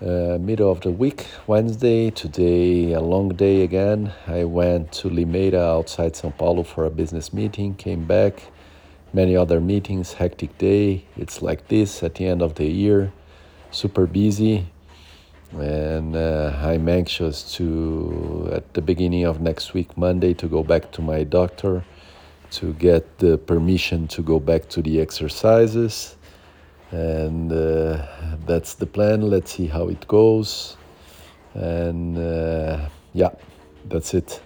uh, middle of the week, Wednesday. Today, a long day again. I went to Limeira outside Sao Paulo for a business meeting, came back, many other meetings, hectic day. It's like this at the end of the year, super busy. And uh, I'm anxious to, at the beginning of next week, Monday, to go back to my doctor to get the permission to go back to the exercises and uh, that's the plan. Let's see how it goes. And uh, yeah, that's it.